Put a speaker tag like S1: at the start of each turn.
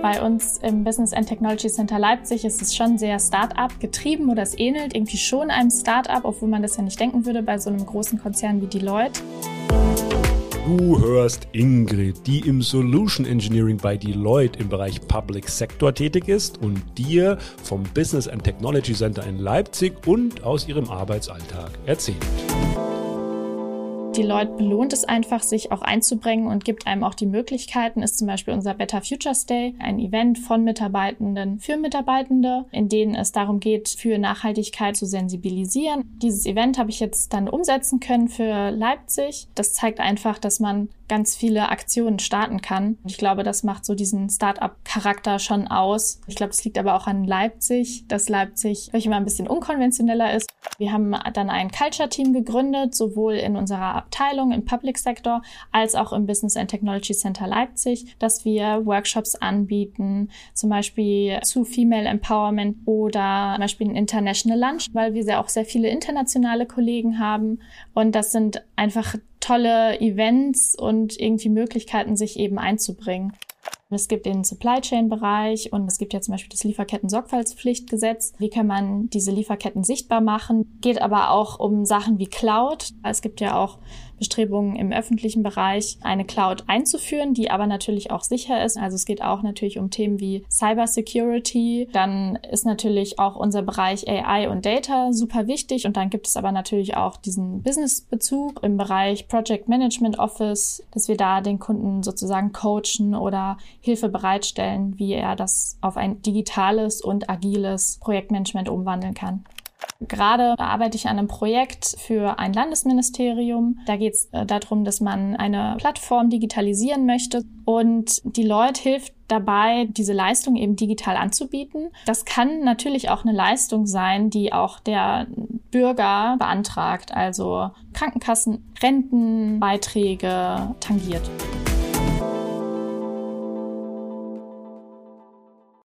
S1: Bei uns im Business and Technology Center Leipzig ist es schon sehr Start-up getrieben oder es ähnelt irgendwie schon einem Start-up, obwohl man das ja nicht denken würde bei so einem großen Konzern wie Deloitte.
S2: Du hörst Ingrid, die im Solution Engineering bei Deloitte im Bereich Public Sector tätig ist und dir vom Business and Technology Center in Leipzig und aus ihrem Arbeitsalltag erzählt
S1: die Leute belohnt es einfach, sich auch einzubringen und gibt einem auch die Möglichkeiten, ist zum Beispiel unser Better Futures Day, ein Event von Mitarbeitenden für Mitarbeitende, in denen es darum geht, für Nachhaltigkeit zu sensibilisieren. Dieses Event habe ich jetzt dann umsetzen können für Leipzig. Das zeigt einfach, dass man ganz viele Aktionen starten kann. Ich glaube, das macht so diesen Start-up-Charakter schon aus. Ich glaube, es liegt aber auch an Leipzig, dass Leipzig vielleicht immer ein bisschen unkonventioneller ist. Wir haben dann ein Culture-Team gegründet, sowohl in unserer Abteilung im Public Sector als auch im Business and Technology Center Leipzig, dass wir Workshops anbieten, zum Beispiel zu Female Empowerment oder zum Beispiel ein International Lunch, weil wir auch sehr viele internationale Kollegen haben. Und das sind einfach tolle Events und irgendwie Möglichkeiten, sich eben einzubringen. Es gibt den Supply Chain Bereich und es gibt ja zum Beispiel das Lieferketten-Sorgfaltspflichtgesetz. Wie kann man diese Lieferketten sichtbar machen? Geht aber auch um Sachen wie Cloud. Es gibt ja auch Bestrebungen im öffentlichen Bereich, eine Cloud einzuführen, die aber natürlich auch sicher ist. Also es geht auch natürlich um Themen wie Cyber Security. Dann ist natürlich auch unser Bereich AI und Data super wichtig. Und dann gibt es aber natürlich auch diesen Business-Bezug im Bereich Project Management Office, dass wir da den Kunden sozusagen coachen oder Hilfe bereitstellen, wie er das auf ein digitales und agiles Projektmanagement umwandeln kann. Gerade arbeite ich an einem Projekt für ein Landesministerium. Da geht es äh, darum, dass man eine Plattform digitalisieren möchte und die Leute hilft dabei, diese Leistung eben digital anzubieten. Das kann natürlich auch eine Leistung sein, die auch der Bürger beantragt, also Krankenkassen, Rentenbeiträge tangiert.